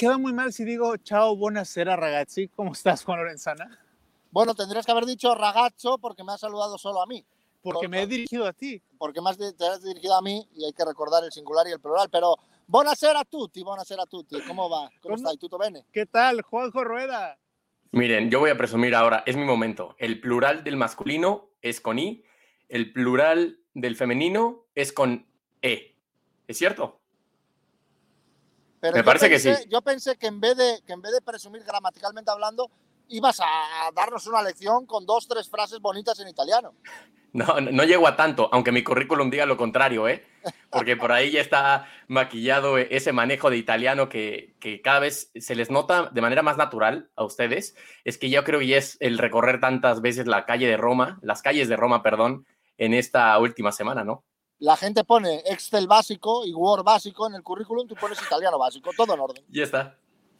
queda muy mal si digo chao, buonasera ragazzi. ¿Cómo estás, Juan Lorenzana? Bueno, tendrías que haber dicho ragazzo porque me has saludado solo a mí. Porque me he dirigido a ti. Porque más te has dirigido a mí y hay que recordar el singular y el plural. Pero buonasera a tutti, buonasera a tutti. ¿Cómo va? ¿Cómo, ¿Cómo? está? ¿Tutto bene? ¿Qué tal, Juanjo Rueda? Miren, yo voy a presumir ahora, es mi momento. El plural del masculino es con I, el plural del femenino es con E. ¿Es cierto? Pero Me parece pensé, que sí. Yo pensé que en, vez de, que en vez de presumir gramaticalmente hablando, ibas a darnos una lección con dos, tres frases bonitas en italiano. No, no llego a tanto, aunque mi currículum diga lo contrario, ¿eh? Porque por ahí ya está maquillado ese manejo de italiano que, que, cada vez se les nota de manera más natural a ustedes. Es que yo creo que ya es el recorrer tantas veces la calle de Roma, las calles de Roma, perdón, en esta última semana, ¿no? La gente pone Excel básico y Word básico en el currículum, tú pones italiano básico, todo en orden. Ya está.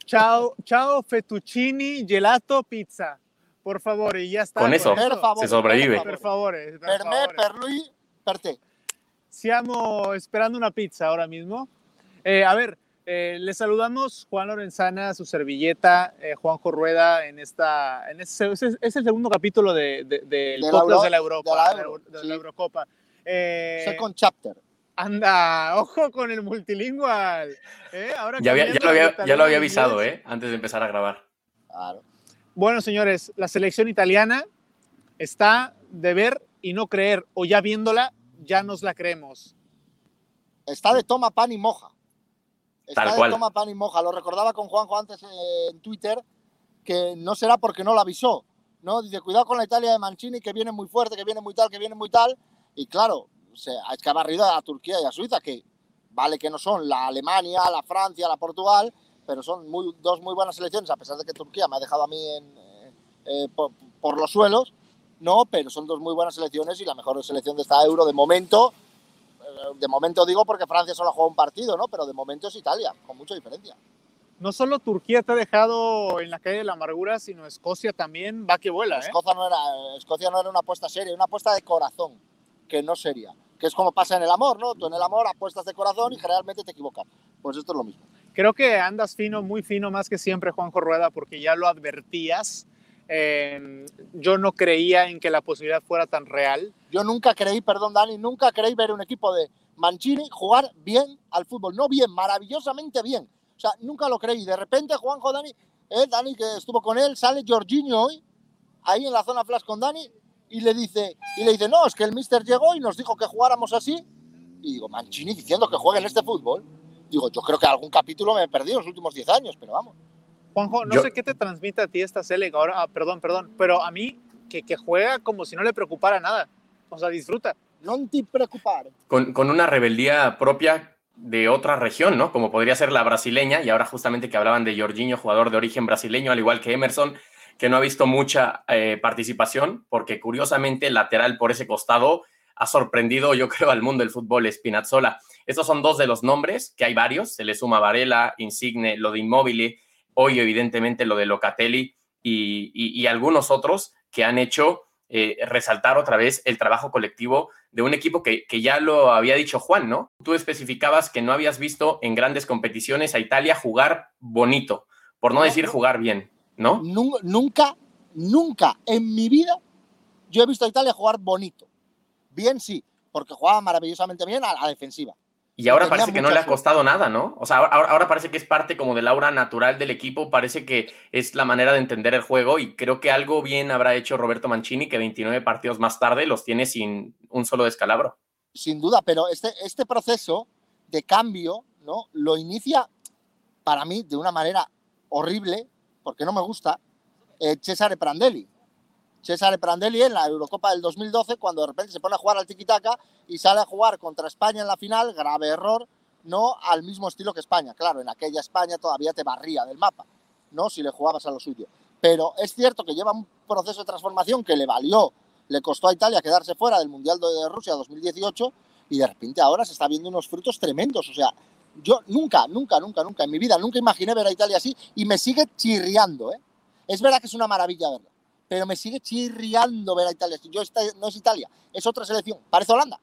Ciao, ciao, fettuccini, gelato, pizza. Por favor, y ya está. Con eso, Per favore, se sobrevive. Per favore, per Per me, per lui, per te. Siamo esperando una pizza ahora mismo. Eh, a ver, eh, le saludamos Juan Lorenzana, su servilleta, eh, Juanjo Rueda, en esta. En ese, es, es el segundo capítulo de, de, del De la Euro- de la Europa, de la de la, Euro, de la sí. Eh, Second chapter. anda, ojo con el multilingual. eh, Ahora Ya, había- ya cambiando lo, había, ya lo avisado, ¿eh? Antes de empezar a grabar. Claro. Bueno, señores, la selección italiana está de ver y no creer, o ya viéndola, ya nos la creemos. Está de toma pan y moja. Está Tal de cual. toma pan y moja. Lo recordaba con Juanjo antes eh, en Twitter, que no será porque no lo avisó. ¿no? Dice, cuidado con la Italia de Mancini, que viene muy fuerte, que viene muy tal, que viene muy tal. Y claro, se, es que ha barrido a Turquía y a Suiza, que vale que no son la Alemania, la Francia, la Portugal, pero son muy, dos muy buenas selecciones, a pesar de que Turquía me ha dejado a mí en, eh, eh, por, por los suelos. No, pero son dos muy buenas selecciones y la mejor selección de esta Euro de momento eh, de momento digo porque Francia solo ha jugado un partido, ¿no? Pero de momento es Italia, con mucha diferencia. No solo Turquía te ha dejado en la calle de la amargura, sino Escocia también va que vuela. ¿eh? Escocia, no era, Escocia no era una apuesta seria, una apuesta de corazón, que no seria. Que es como pasa en el amor, ¿no? Tú en el amor apuestas de corazón y generalmente te equivocas. Pues esto es lo mismo. Creo que andas fino, muy fino, más que siempre, Juanjo Rueda, porque ya lo advertías. Eh, yo no creía en que la posibilidad fuera tan real. Yo nunca creí, perdón Dani, nunca creí ver un equipo de Mancini jugar bien al fútbol. No bien, maravillosamente bien. O sea, nunca lo creí. De repente Juanjo Dani, eh, Dani que estuvo con él, sale Jorginho hoy, ahí en la zona flash con Dani, y le dice, y le dice, no, es que el mister llegó y nos dijo que jugáramos así. Y digo, Mancini diciendo que juegue en este fútbol. Digo, yo creo que algún capítulo me he perdido en los últimos 10 años, pero vamos. Juanjo, no Yo- sé qué te transmite a ti esta serie, ahora, ah, perdón, perdón, pero a mí que, que juega como si no le preocupara nada. O sea, disfruta. No te preocupar. Con, con una rebeldía propia de otra región, ¿no? Como podría ser la brasileña, y ahora justamente que hablaban de Jorginho, jugador de origen brasileño, al igual que Emerson, que no ha visto mucha eh, participación, porque curiosamente el lateral por ese costado ha sorprendido, yo creo, al mundo del fútbol, Spinazzola. Estos son dos de los nombres, que hay varios, se le suma Varela, Insigne, lo de Immobile, hoy evidentemente lo de Locatelli y, y- y algunos otros que han hecho eh, resaltar otra vez el trabajo colectivo de un equipo que, que ya lo había dicho Juan, ¿no? Tú especificabas que no habías visto en grandes competiciones a Italia jugar bonito, por no decir jugar bien, ¿no? Nu- Nunca, nunca en mi vida yo he visto a Italia jugar bonito. Bien sí, porque jugaba maravillosamente bien a la defensiva. Y ahora tenía parece que no le ha costado nada, ¿no? O sea, ahora, ahora parece que es parte como del aura natural del equipo, parece que es la manera de entender el juego y creo que algo bien habrá hecho Roberto Mancini, que 29 partidos más tarde los tiene sin un solo descalabro. Sin duda, pero este, este proceso de cambio ¿no? lo inicia para mí de una manera horrible, porque no me gusta, eh, Cesare Prandelli. Cesare Prandelli en la Eurocopa del 2012, cuando de repente se pone a jugar al tiki-taka y sale a jugar contra España en la final, grave error, no al mismo estilo que España. Claro, en aquella España todavía te barría del mapa, ¿no? Si le jugabas a lo suyo. Pero es cierto que lleva un proceso de transformación que le valió, le costó a Italia quedarse fuera del Mundial de Rusia 2018 y de repente ahora se está viendo unos frutos tremendos. O sea, yo nunca, nunca, nunca, nunca en mi vida, nunca imaginé ver a Italia así y me sigue chirriando, ¿eh? Es verdad que es una maravilla verlo, pero me sigue chirriando ver a Italia así. Yo esta no es Italia, es otra selección, parece Holanda.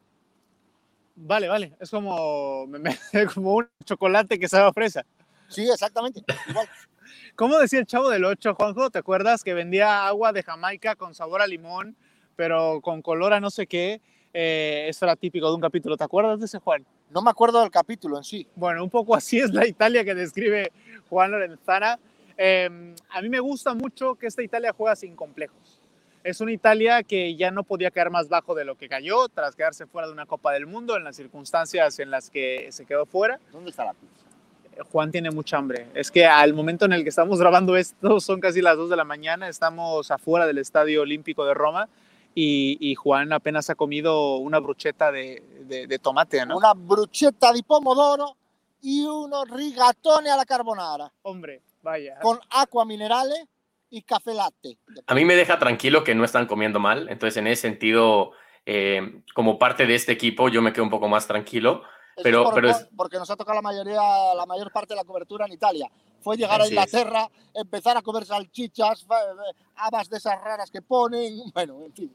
Vale, vale. Es como, me- me- como un chocolate que sabe a fresa. Sí, exactamente. Igual. ¿Cómo decía el chavo del 8, Juanjo? ¿Te acuerdas que vendía agua de Jamaica con sabor a limón, pero con color a no sé qué? Eh, eso era típico de un capítulo. ¿Te acuerdas de ese, Juan? No me acuerdo del capítulo en sí. Bueno, un poco así es la Italia que describe Juan Lorenzana. Eh, a mí me gusta mucho que esta Italia juega sin complejos. Es una Italia que ya no podía caer más bajo de lo que cayó tras quedarse fuera de una Copa del Mundo en las circunstancias en las que se quedó fuera. ¿Dónde está la pizza? Juan tiene mucha hambre. Es que al momento en el que estamos grabando esto son casi las 2 de la mañana, estamos afuera del Estadio Olímpico de Roma y, y Juan apenas ha comido una brucheta de, de, de tomate, ¿no? Una bruchetta di pomodoro y unos rigatoni alla carbonara Hombre, vaya. con agua minerale y café latte. A mí me deja tranquilo que no están comiendo mal, entonces en ese sentido, eh, como parte de este equipo, yo me quedo un poco más tranquilo. Eso Pero- por- pero es- porque nos ha tocado la mayoría, la mayor parte de la cobertura en Italia. Fue llegar a Así es. Inglaterra, empezar a comer salchichas, eh, habas de esas raras que ponen, bueno, en fin.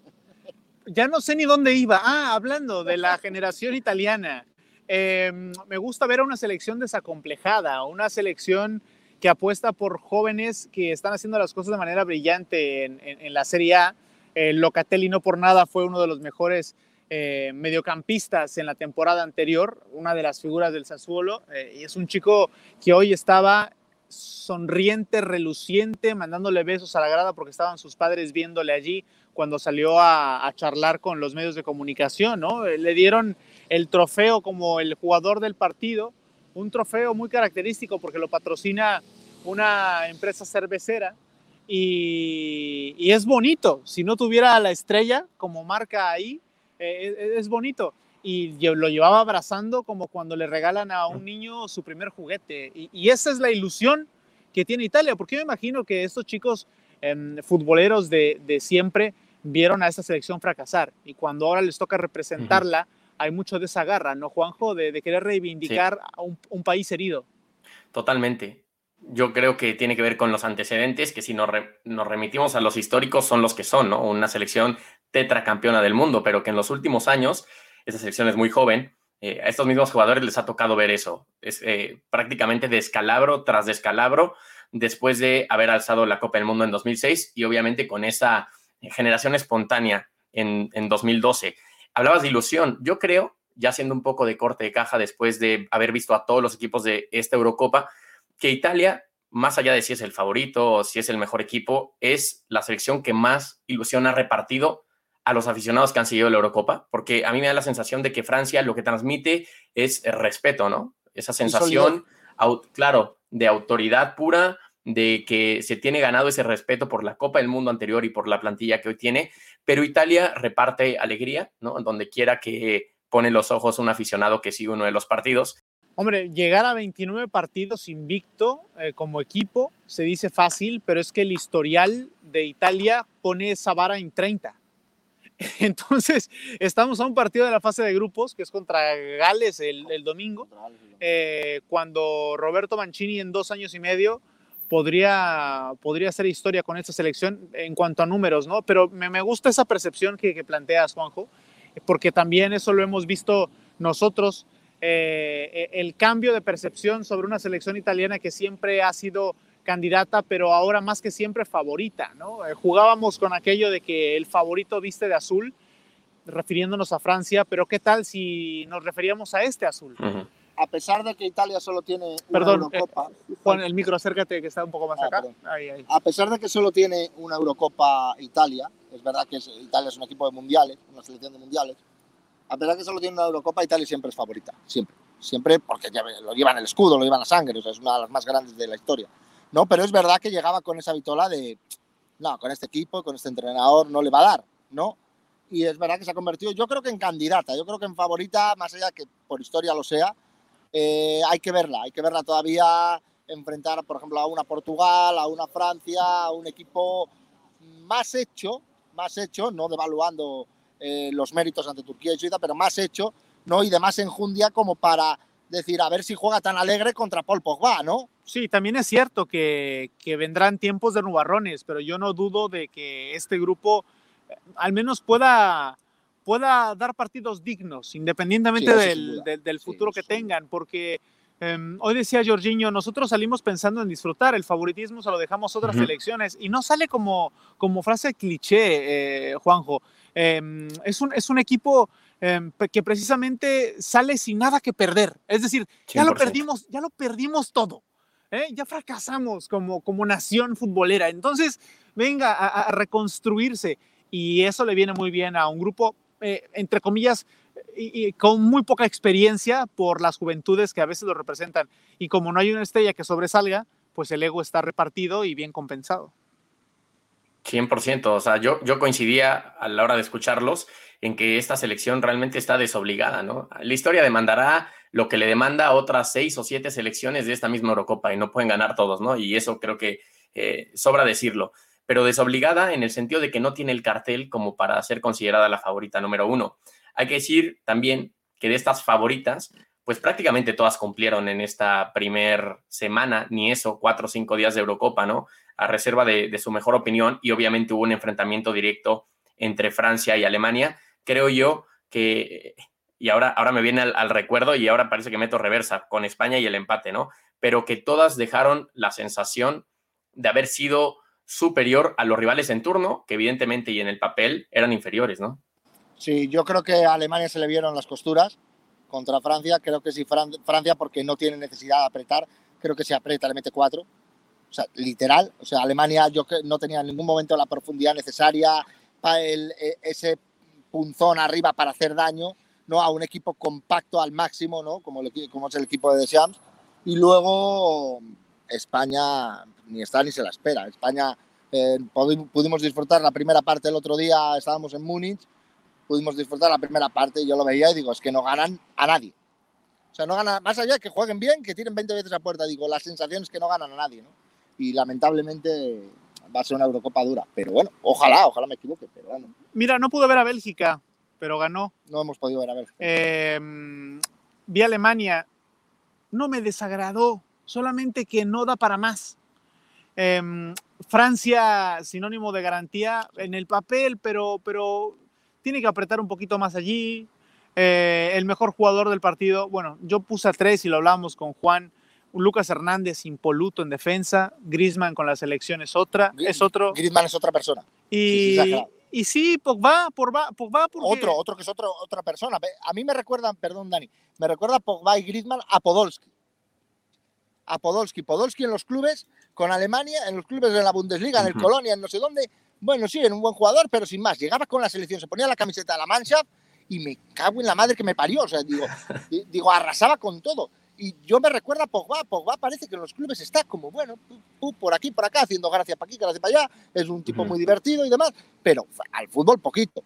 Ya no sé ni dónde iba. Ah, hablando de la generación italiana. Eh, me gusta ver a una selección desacomplejada, una selección que apuesta por jóvenes que están haciendo las cosas de manera brillante en, en- en la Serie A. Eh, Locatelli no por nada fue uno de los mejores eh, mediocampistas en la temporada anterior, una de las figuras del Sassuolo, eh, y es un chico que hoy estaba sonriente, reluciente, mandándole besos a la grada porque estaban sus padres viéndole allí cuando salió a, charlar con los medios de comunicación, ¿no? Eh, Le dieron el trofeo como el jugador del partido, un trofeo muy característico porque lo patrocina una empresa cervecera y, es bonito. Si no tuviera la estrella como marca ahí, eh, es bonito. Y lo llevaba abrazando como cuando le regalan a un niño su primer juguete. Y, y esa es la ilusión que tiene Italia, porque yo me imagino que estos chicos em, futboleros de, de siempre vieron a esta selección fracasar y cuando ahora les toca representarla, hay mucho de esa garra, ¿no, Juanjo? De, de querer reivindicar a un, un país herido. Totalmente. Yo creo que tiene que ver con los antecedentes, que si nos, re- nos remitimos a los históricos son los que son, ¿no? Una selección tetracampeona del mundo, pero que en los últimos años, esa selección es muy joven, eh, a estos mismos jugadores les ha tocado ver eso. Es eh, prácticamente descalabro tras descalabro después de haber alzado la Copa del Mundo en 2006 y obviamente con esa generación espontánea en, en 2012. Hablabas de ilusión. Yo creo, ya siendo un poco de corte de caja después de haber visto a todos los equipos de esta Eurocopa, que Italia, más allá de si es el favorito o si es el mejor equipo, es la selección que más ilusión ha repartido a los aficionados que han seguido la Eurocopa, porque a mí me da la sensación de que Francia lo que transmite es el respeto, ¿no? Esa sensación, claro, de autoridad pura, de que se tiene ganado ese respeto por la Copa del Mundo anterior y por la plantilla que hoy tiene, pero Italia reparte alegría, ¿no? Donde quiera que pone los ojos un aficionado que sigue uno de los partidos. Hombre, llegar a 29 partidos invicto eh, como equipo se dice fácil, pero es que el historial de Italia pone esa vara en 30. Entonces, estamos a un partido de la fase de grupos, que es contra Gales el, el domingo, eh, cuando Roberto Mancini en dos años y medio podría, podría hacer historia con esta selección en cuanto a números, ¿no? Pero me, me gusta esa percepción que, que planteas, Juanjo, porque también eso lo hemos visto nosotros, eh, el cambio de percepción sobre una selección italiana que siempre ha sido candidata, pero ahora más que siempre favorita, ¿no? Eh, jugábamos con aquello de que el favorito viste de azul, refiriéndonos a Francia, pero ¿qué tal si nos referíamos a este azul? Ujú. A pesar de que Italia solo tiene una Perdón, eh, Eurocopa, Juan, el micro, acércate, que está un poco más Ah, acá. Ahí, ahí. a pesar de que solo tiene una Eurocopa Italia, es verdad que es- Italia es un equipo de mundiales, una selección de mundiales, a pesar de que solo tiene una Eurocopa, Italia siempre es favorita, siempre, siempre porque lo llevan el escudo, lo llevan la sangre, o sea, es una de las más grandes de la historia, ¿no? Pero es verdad que llegaba con esa vitola de, no, con este equipo, con este entrenador no le va a dar, ¿no? Y es verdad que se ha convertido, yo creo que en candidata, yo creo que en favorita, más allá que por historia lo sea, eh, hay que verla, hay que verla todavía enfrentar, por ejemplo, a una Portugal, a una Francia, a un equipo más hecho, más hecho, no devaluando eh, los méritos ante Turquía y Suiza, pero más hecho, ¿no? Y de más enjundia como para decir, a ver si juega tan alegre contra Paul Pogba, ¿no? Sí, también es cierto que, que vendrán tiempos de nubarrones, pero yo no dudo de que este grupo eh, al menos pueda, pueda dar partidos dignos, independientemente Sí, del, del- del Sí, futuro que eso sin tengan, porque Em, hoy decía Jorginho, nosotros salimos pensando en disfrutar, el favoritismo se lo dejamos a otras selecciones y no sale como, como frase cliché, eh, Juanjo. Em, es, un, es un equipo em, que precisamente sale sin nada que perder. Es decir, ya lo perdimos, ya lo perdimos todo. ¿eh? Ya fracasamos como, como nación futbolera. Entonces, venga a, reconstruirse y eso le viene muy bien a un grupo, eh, entre comillas, y, con muy poca experiencia por las juventudes que a veces lo representan. Y como no hay una estrella que sobresalga, pues el ego está repartido y bien compensado. 100%, o sea, yo, yo coincidía a la hora de escucharlos en que esta selección realmente está desobligada, ¿no? La historia demandará lo que le demanda otras seis o siete selecciones de esta misma Eurocopa y no pueden ganar todos, ¿no? Y eso creo que eh, sobra decirlo, pero desobligada en el sentido de que no tiene el cartel como para ser considerada la favorita número uno. Hay que decir también que de estas favoritas, pues prácticamente todas cumplieron en esta primer semana, ni eso, cuatro o cinco días de Eurocopa, ¿no? A reserva de, su mejor opinión y obviamente hubo un enfrentamiento directo entre Francia y Alemania. Creo yo que, y ahora, ahora me viene al, recuerdo y ahora parece que meto reversa con España y el empate, ¿no? Pero que todas dejaron la sensación de haber sido superior a los rivales en turno, que evidentemente y en el papel eran inferiores, ¿no? Sí, yo creo que a Alemania se le vieron las costuras contra Francia. Creo que si Francia, porque no tiene necesidad de apretar, creo que si aprieta le mete cuatro. O sea, literal. O sea, Alemania yo no tenía en ningún momento la profundidad necesaria, para el, e, ese punzón arriba para hacer daño, ¿no? A un equipo compacto al máximo, ¿no? Como, como es el equipo de Deschamps. Y luego España ni está ni se la espera. España eh, pudimos disfrutar la primera parte el otro día, estábamos en Múnich pudimos disfrutar la primera parte y yo lo veía y digo, es que no ganan a nadie. O sea, no ganan, más allá de que jueguen bien, que tiren 20 veces a puerta, digo, la sensación es que no ganan a nadie, ¿no? Y lamentablemente va a ser una Eurocopa dura. Pero bueno, ojalá, ojalá me equivoque, pero bueno. Mira, no pudo ver a Bélgica, pero ganó. No hemos podido ver a Bélgica. Em, vi a Alemania, no me desagradó, solamente que no da para más. Em, Francia, sinónimo de garantía en el papel, pero, pero tiene que apretar un poquito más allí. Eh, el mejor jugador del partido, bueno, yo puse a tres y lo hablamos con Juan. Lucas Hernández impoluto en defensa, Grisman con la selección es otra, es otro. Griezmann es otra persona. Y sí, y sí Pogba, Pogba, Pogba Otro, otro que es otro, otra persona. A mí me recuerdan, perdón Dani, me recuerda Pogba y Griezmann a Podolski. A Podolski. Podolski en los clubes con Alemania, en los clubes de la Bundesliga, en el Colonia, en no sé dónde, bueno, sí, era un buen jugador, pero sin más. Llegaba con la selección, se ponía la camiseta de la mancha y me cago en la madre que me parió. O sea, digo, digo arrasaba con todo. Y yo me recuerdo a Pogba. Pogba parece que en los clubes está como, bueno, por aquí, por acá, haciendo gracia para aquí, gracia para allá. Es un tipo muy divertido y demás. Pero al fútbol poquito.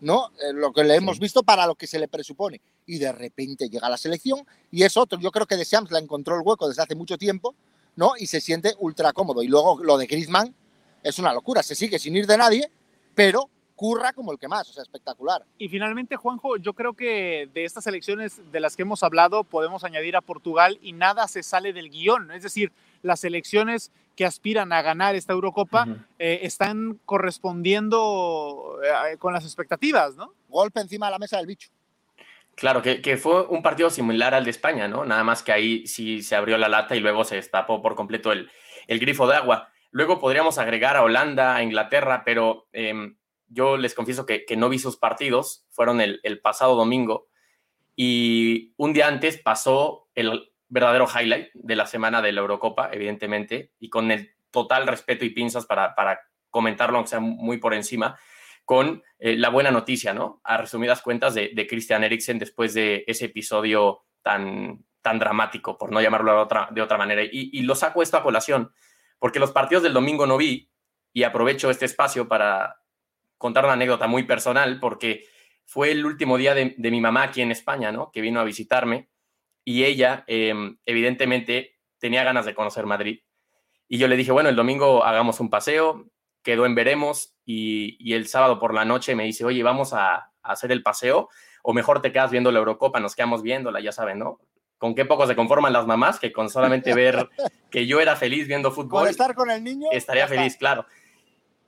¿no? Eh, lo que le hemos visto para lo que se le presupone. Y de repente llega la selección y es otro. Yo creo que de Shams la encontró el hueco desde hace mucho tiempo, ¿no? Y se siente ultra cómodo. Y luego lo de Griezmann, es una locura. Se sigue sin ir de nadie, pero curra como el que más, o sea, espectacular. Y finalmente, Juanjo, yo creo que de estas elecciones de las que hemos hablado podemos añadir a Portugal y nada se sale del guion. Es decir, las elecciones que aspiran a ganar esta Eurocopa eh, están correspondiendo eh, con las expectativas, ¿no? Golpe encima de la mesa del bicho. Claro, que, que, fue un partido similar al de España, ¿no? Nada más que ahí sí se abrió la lata y luego se destapó por completo el, el grifo de agua. Luego podríamos agregar a Holanda, a Inglaterra, pero em, yo les confieso que, no vi sus partidos, fueron el, pasado domingo, y un día antes pasó el verdadero highlight de la semana de la Eurocopa, evidentemente, y con el total respeto y pinzas para, para comentarlo, aunque sea muy por encima, con eh, la buena noticia, ¿no? A resumidas cuentas de, Christian Eriksen después de ese episodio tan, tan dramático, por no llamarlo de otra, de otra manera. Y, y lo saco esto a colación porque los partidos del domingo no vi y aprovecho este espacio para contar una anécdota muy personal, porque fue el último día de, mi mamá aquí en España, ¿no? Que vino a visitarme y ella, em, evidentemente, tenía ganas de conocer Madrid. Y yo le dije, bueno, el domingo hagamos un paseo, quedó en veremos y, el sábado por la noche me dice, oye, vamos a, a, hacer el paseo o mejor te quedas viendo la Eurocopa, nos quedamos viéndola, ya saben, ¿no? Con qué poco se conforman las mamás, que con solamente ver que yo era feliz viendo fútbol. Por estar con el niño. Estaría feliz, claro.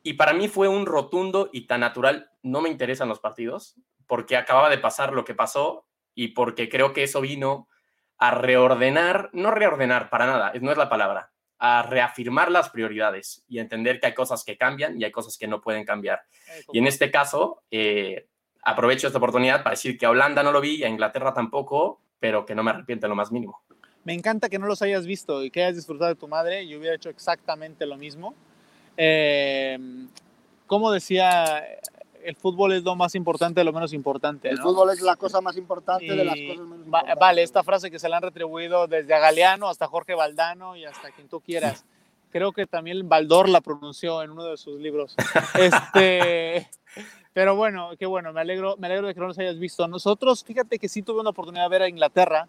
Y para mí fue un rotundo y tan natural, no me interesan los partidos, porque acababa de pasar lo que pasó y porque creo que eso vino a reordenar, no reordenar para nada, no es la palabra, a reafirmar las prioridades y entender que hay cosas que cambian y hay cosas que no pueden cambiar. Y en este caso, eh, aprovecho esta oportunidad para decir que a Holanda no lo vi, a Inglaterra tampoco, pero que no me arrepiento en lo más mínimo. Me encanta que no los hayas visto y que hayas disfrutado de tu madre. Yo hubiera hecho exactamente lo mismo. Eh, como decía, el fútbol es lo más importante de lo menos importante. El ¿no? fútbol es la cosa más importante de las Y cosas menos importantes. Vale, esta frase que se le han retribuido desde a Galeano hasta Jorge Valdano y hasta quien tú quieras. Creo que también Baldor la pronunció en uno de sus libros. Este, pero bueno, qué bueno, me alegro, me alegro de que no los hayas visto. Nosotros, fíjate que sí tuve una oportunidad de ver a Inglaterra.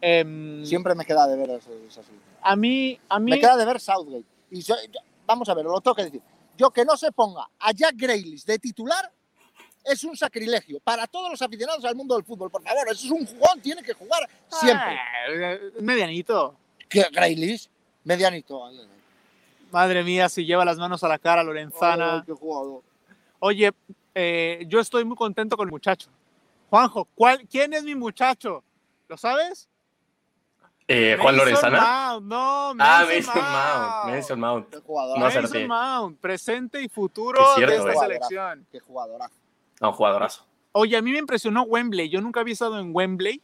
Em, Siempre me queda de ver eso, eso a mí, a mí, Me queda de ver Southgate. Y yo- yo- vamos a ver, lo tengo que decir. Yo que no se ponga a Jack Grealish de titular es un sacrilegio para todos los aficionados al mundo del fútbol. Por favor, eso es un jugón, tiene que jugar siempre. Ah, medianito. ¿Qué Grealish? Medianito. Madre mía, si lleva las manos a la cara Lorenzana. Ay, qué jugador. Oye, eh, yo estoy muy contento con el muchacho. Juanjo, ¿cuál, ¿quién es mi muchacho? ¿Lo sabes? Eh, Juan Mason Lorenzana. Mount, no, Ah, Mason Mason Mount. Mason Mount. Qué jugador. No Mason acerté. Mount, presente y futuro Es cierto, de esta eh. selección. Qué jugadorazo. No, jugadorazo. Oye, a mí me impresionó Wembley. Yo nunca había estado en Wembley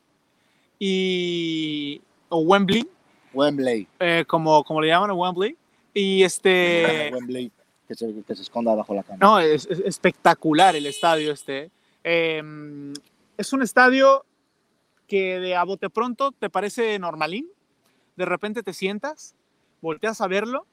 y o Wembley, Wembley. eh, como, como le llaman a Wembley. Y este, Wembley. Que se, que se esconda bajo la cama. no, es, es espectacular el estadio este. Eh, es un estadio que de a bote pronto te parece normalín. De repente te sientas, volteas a verlo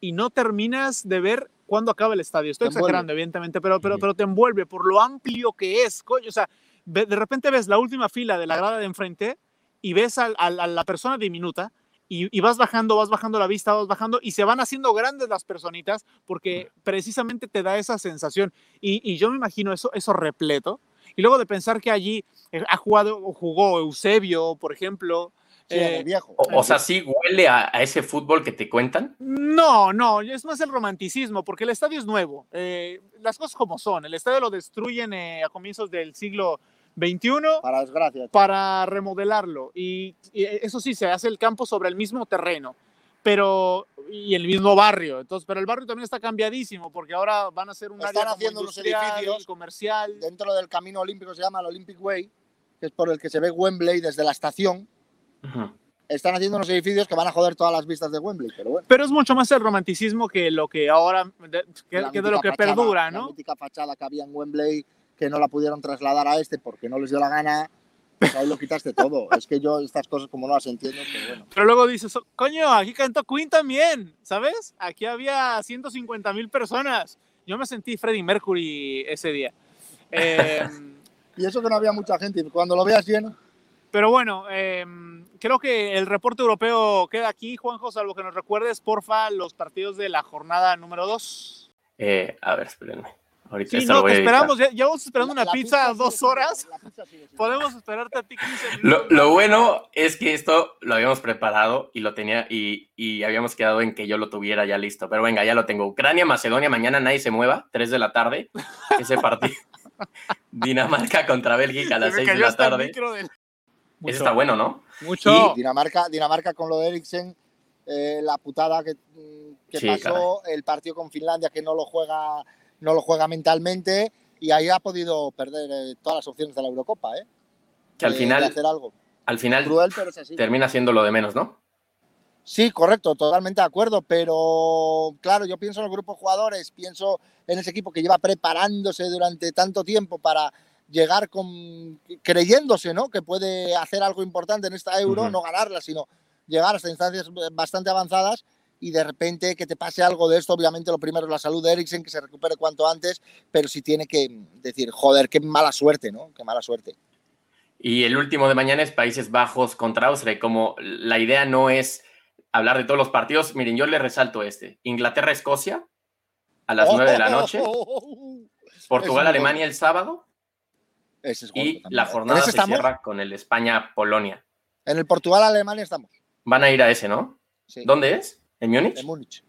y no terminas de ver cuándo acaba el estadio. Estoy Te envuelve. exagerando, evidentemente, pero, pero, pero te envuelve por lo amplio que es. Coño, o sea, de repente ves la última fila de la grada de enfrente y ves a, la persona diminuta y, y vas bajando, vas bajando la vista, vas bajando y se van haciendo grandes las personitas porque precisamente te da esa sensación. Y, y yo me imagino eso, eso repleto. Y luego de pensar que allí eh, ha jugado o jugó Eusebio, por ejemplo. Sí, eh, viejo. O, o sea, sí huele a, a ese fútbol que te cuentan. No, no, es más el romanticismo, porque el estadio es nuevo. eh, las cosas como son. El estadio lo destruyen eh, a comienzos del siglo XXI Para desgracia. para remodelarlo. Y, y eso sí, se hace el campo sobre el mismo terreno, pero y el mismo barrio. Entonces, pero el barrio también está cambiadísimo, porque ahora van a ser un Están área haciendo unos industrial, edificios comercial. Dentro del camino olímpico se llama el Olympic Way, que es por el que se ve Wembley desde la estación. Están haciendo unos edificios que van a joder todas las vistas de Wembley, pero bueno. Pero es mucho más el romanticismo que lo que ahora, de- que, La que de lo que fachada- perdura, La ¿no? mítica fachada que había en Wembley que no la pudieron trasladar a este porque no les dio la gana, pues ahí lo quitaste todo. es que yo estas cosas como no las entiendo, pero bueno. Pero luego dices, "Oh, coño, aquí cantó Queen también, ¿sabes? Aquí había 150 mil personas. Yo me sentí Freddie Mercury ese día. Eh, Y eso que no había mucha gente, cuando lo veas lleno, pero bueno, eh, creo que el reporte europeo queda aquí, Juanjo, salvo que nos recuerdes, porfa, los partidos de la jornada número 2. Eh, a ver, espérenme. Ahorita Sí, no, te esperamos, ya, ya vamos esperando la- una la pizza sigue dos horas. pizza Podemos esperarte a ti 15 Lo, minutos. lo bueno es que esto lo habíamos preparado y lo tenía y, y habíamos quedado en que yo lo tuviera ya listo. Pero venga, ya lo tengo. Ucrania, Macedonia, mañana nadie se mueva, 3 de la tarde. Ese partido. Dinamarca contra Bélgica a las Se me 6 de la tarde. del- Ese está bueno, ¿no? Mucho. Dinamarca, Dinamarca con lo de Eriksen, eh, la putada que, mm, que Sí, pasó, el partido con Finlandia que no lo juega, no lo juega mentalmente y ahí ha podido perder eh, todas las opciones de la Eurocopa, ¿eh? Que al final, de hacer algo. al final Cruel, pero es así. termina siendo lo de menos, ¿no? Sí, correcto, totalmente de acuerdo, pero claro, yo pienso en el grupo de jugadores, pienso en ese equipo que lleva preparándose durante tanto tiempo para llegar con creyéndose, ¿no? Que puede hacer algo importante en esta Euro, no ganarla, sino llegar hasta instancias bastante avanzadas y de repente que te pase algo de esto, obviamente lo primero es la salud de Eriksen, que se recupere cuanto antes, pero sí tiene que decir, joder, qué mala suerte, ¿no? Qué mala suerte. Y el último de mañana es Países Bajos contra Austria. Como la idea no es hablar de todos los partidos, miren, yo le resalto este. Inglaterra-Escocia a las 9 de la noche. Portugal-Alemania el sábado. Es Y también, la jornada ¿En ese se estamos? cierra con el España-Polonia. En el Portugal-Alemania estamos. Van a ir a ese, ¿no? Sí. ¿Dónde es? ¿En Múnich? En Múnich.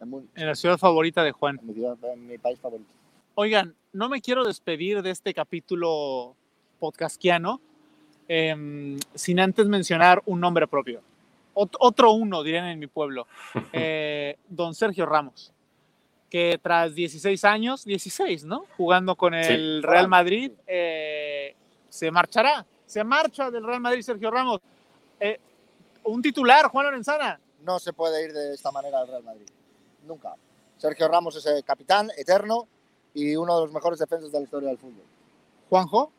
En Múnich. En la ciudad favorita de Juan. En mi, ciudad- en mi país favorito. Oigan, no me quiero despedir de este capítulo podcastiano em, sin antes mencionar un nombre propio. Ot- otro uno, dirían en mi pueblo. Eh, don Sergio Ramos, que tras 16 años, 16, ¿no? Jugando con Sí. el Real Madrid, eh, se marchará. Se marcha del Real Madrid Sergio Ramos. Eh, un titular, Juan Lorenzana. No se puede ir de esta manera al Real Madrid. Nunca. Sergio Ramos es el capitán eterno y uno de los mejores defensas de la historia del fútbol. Juanjo.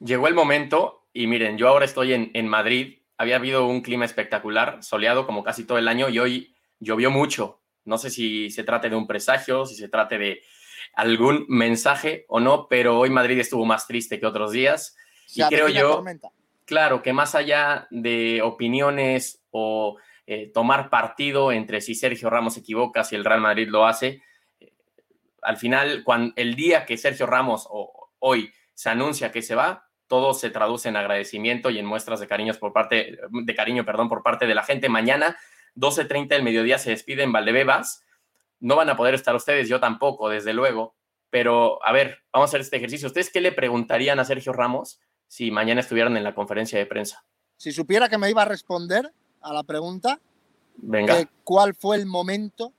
Llegó el momento y miren, yo ahora estoy en, en Madrid. Había habido un clima espectacular, soleado como casi todo el año y hoy llovió mucho. No sé si se trate de un presagio, si se trate de algún mensaje o no, pero hoy Madrid estuvo más triste que otros días. Se Y creo yo- tormenta. Claro que más allá de opiniones o eh, tomar partido entre si Sergio Ramos se equivoca, si el Real Madrid lo hace, eh, al final, cuando, el día que Sergio Ramos o hoy se anuncia que se va, todo se traduce en agradecimiento y en muestras de cariños por parte de cariño, perdón, por parte de la gente. Mañana 12:30 del mediodía se despide en Valdebebas. No van a poder estar ustedes, yo tampoco, desde luego. Pero a ver, vamos a hacer este ejercicio. ¿Ustedes qué le preguntarían a Sergio Ramos si mañana estuvieran en la conferencia de prensa? Si supiera que me iba a responder a la pregunta, Venga. que cuál fue el momento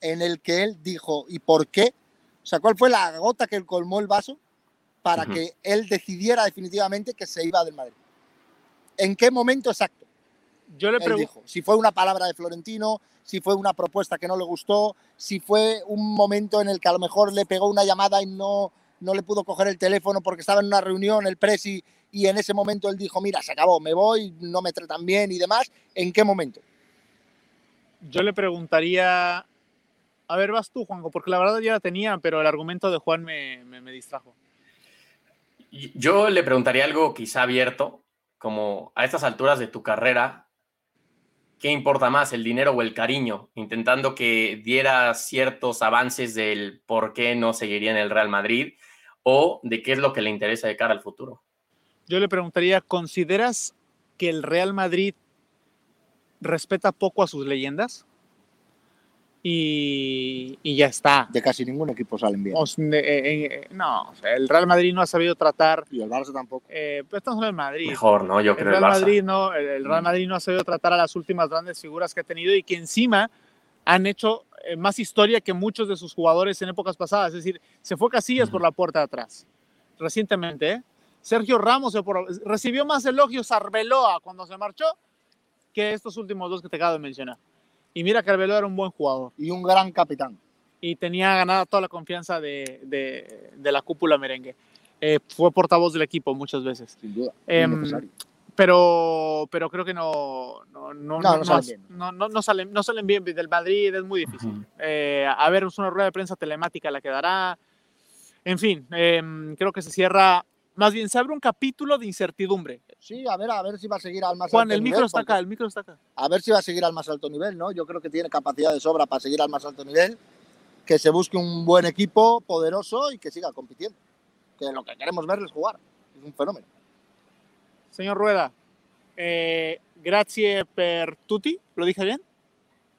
en el que él dijo y por qué, o sea, cuál fue la gota que colmó el vaso para que él decidiera definitivamente que se iba del Madrid. ¿En qué momento exacto? Yo le pregunto. si fue una palabra de Florentino, si fue una propuesta que no le gustó, si fue un momento en el que a lo mejor le pegó una llamada y no, no le pudo coger el teléfono porque estaba en una reunión el presi y en ese momento él dijo, mira, se acabó, me voy, no me tratan bien y demás. ¿En qué momento? Yo le preguntaría. A ver, vas tú, Juanjo, porque la verdad ya la tenía, pero el argumento de Juan me, me- me distrajo. Yo le preguntaría algo quizá abierto, como a estas alturas de tu carrera, ¿qué importa más, el dinero o el cariño? Intentando que diera ciertos avances del por qué no seguiría en el Real Madrid o de qué es lo que le interesa de cara al futuro. Yo le preguntaría, ¿consideras que el Real Madrid respeta poco a sus leyendas? Y, y ya está. De casi ningún equipo salen bien. O eh, eh, eh, no, el Real Madrid no ha sabido tratar. Y el Barça tampoco. Eh, pues estamos en el Madrid. Mejor, ¿no? Yo El creo Real el Barça. Madrid no, el el Real Madrid no ha sabido tratar a las últimas grandes figuras que ha tenido y que encima han hecho más historia que muchos de sus jugadores en épocas pasadas. Es decir, se fue Casillas por la puerta de atrás recientemente. ¿eh? Sergio Ramos se por- recibió más elogios a Arbeloa cuando se marchó que estos últimos dos que te acabo de mencionar. Y mira que Arbeloa era un buen jugador Y un gran capitán. y tenía ganada toda la confianza de, de- de la cúpula merengue. Eh, fue portavoz del equipo muchas veces. Sin duda. Em, pero, pero creo que no, no, no, No, no salen bien. no, salen, no salen bien del Madrid, es muy difícil. Eh, a ver, es una rueda de prensa telemática la que dará. En fin, em, creo que se cierra, más bien se abre un capítulo de incertidumbre. Sí, a ver, a ver si va a seguir al más Juan, alto el micro nivel, está acá, el micro está acá. A ver si va a seguir al más alto nivel, ¿no? Yo creo que tiene capacidad de sobra para seguir al más alto nivel. Que se busque un buen equipo poderoso y que siga compitiendo. Que lo que queremos verles jugar. Es un fenómeno. Señor Rueda, eh, grazie per tutti, ¿lo dije bien?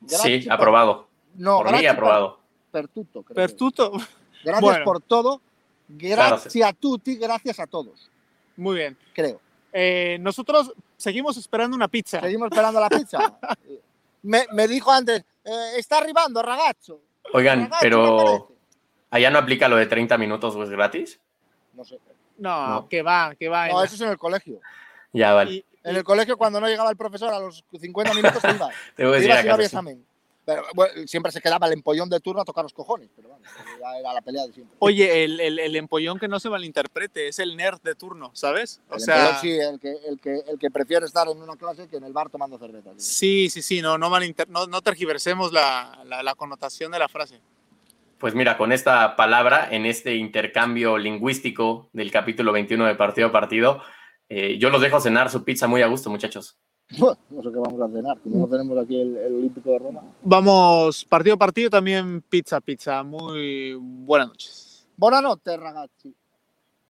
Gracias Sí, por- aprobado. No, Por mí, gracias aprobado. Per, per tutto, creo Per tutto. Gracias Bueno. por todo. Claro, Gracias a tutti, gracias a todos, Muy bien. creo. Eh, nosotros seguimos esperando una pizza. Seguimos esperando la pizza. me, me dijo antes, eh, está arribando, ragazzo. Oigan, Ragazzo, ¿qué pero allá no aplica lo de 30 minutos, pues gratis. No sé. No, No. que va, que va. No, eso es en el colegio. Ya, vale. y- En el colegio, cuando no llegaba el profesor a los 50 minutos, iba. Te voy a decir iba a si no había examen. Pero bueno, siempre se quedaba el empollón de turno a tocar los cojones. Pero vamos, ya era la pelea de siempre. Oye, el, el, el empollón que no se malinterprete, es el nerd de turno, ¿sabes? O El sea, empollón, sí, el que, el, que, el que prefiere estar en una clase que en el bar tomando cerveza. sí, sí, sí, no, no, malinter- no, no tergiversemos la, la, la connotación de la frase. Pues mira, con esta palabra, en este intercambio lingüístico del capítulo 21 de partido a partido, eh, yo los dejo cenar su pizza muy a gusto, muchachos. No sé qué vamos a cenar, como no tenemos aquí el, el Olímpico de Roma. Vamos, partido a partido, también pizza, pizza. Muy buenas noches. Buonanotte, ragazzi.